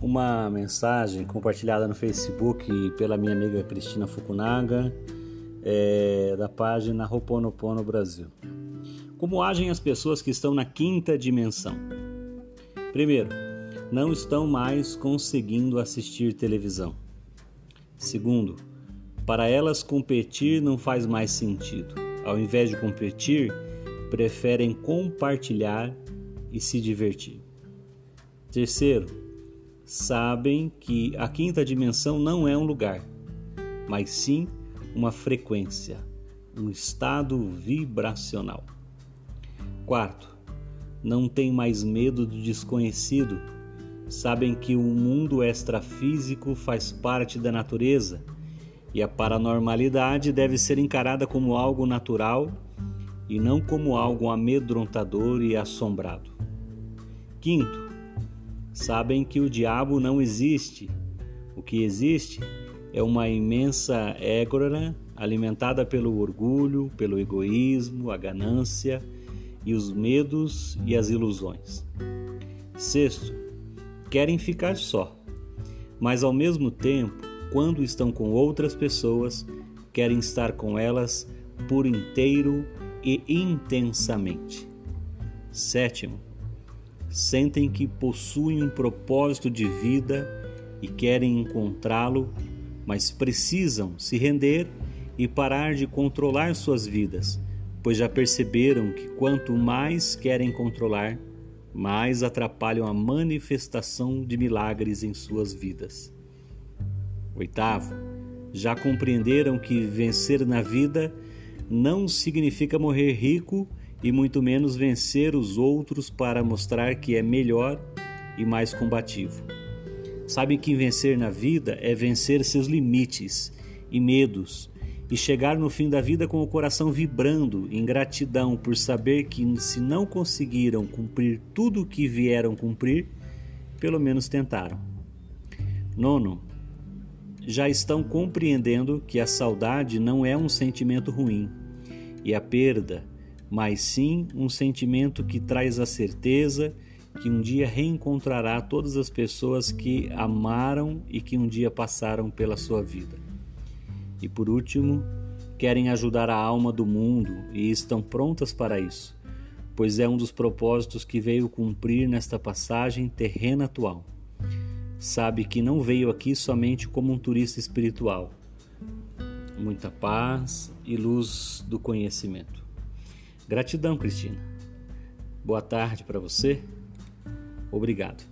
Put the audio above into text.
uma mensagem compartilhada no Facebook pela minha amiga Cristina Fukunaga, é, da página Roponopono Brasil. Como agem as pessoas que estão na quinta dimensão? Primeiro, não estão mais conseguindo assistir televisão. Segundo, para elas competir não faz mais sentido. Ao invés de competir, preferem compartilhar e se divertir. Terceiro, sabem que a quinta dimensão não é um lugar, mas sim uma frequência, um estado vibracional. Quarto, não têm mais medo do desconhecido, sabem que o mundo extrafísico faz parte da natureza e a paranormalidade deve ser encarada como algo natural e não como algo amedrontador e assombrado. Quinto, sabem que o diabo não existe. O que existe é uma imensa égora alimentada pelo orgulho, pelo egoísmo, a ganância e os medos e as ilusões. Sexto, querem ficar só, mas ao mesmo tempo, quando estão com outras pessoas, querem estar com elas por inteiro e intensamente. Sétimo, sentem que possuem um propósito de vida e querem encontrá-lo, mas precisam se render e parar de controlar suas vidas, pois já perceberam que quanto mais querem controlar, mais atrapalham a manifestação de milagres em suas vidas. Oitavo, já compreenderam que vencer na vida não significa morrer rico e muito menos vencer os outros para mostrar que é melhor e mais combativo. Sabe que vencer na vida é vencer seus limites e medos e chegar no fim da vida com o coração vibrando em gratidão por saber que, se não conseguiram cumprir tudo o que vieram cumprir, pelo menos tentaram. Nono, já estão compreendendo que a saudade não é um sentimento ruim e a perda mas sim um sentimento que traz a certeza que um dia reencontrará todas as pessoas que amaram e que um dia passaram pela sua vida. E por último, querem ajudar a alma do mundo e estão prontas para isso, pois é um dos propósitos que veio cumprir nesta passagem terrena atual. Sabe que não veio aqui somente como um turista espiritual. Muita paz e luz do conhecimento. Gratidão, Cristina. Boa tarde para você. Obrigado.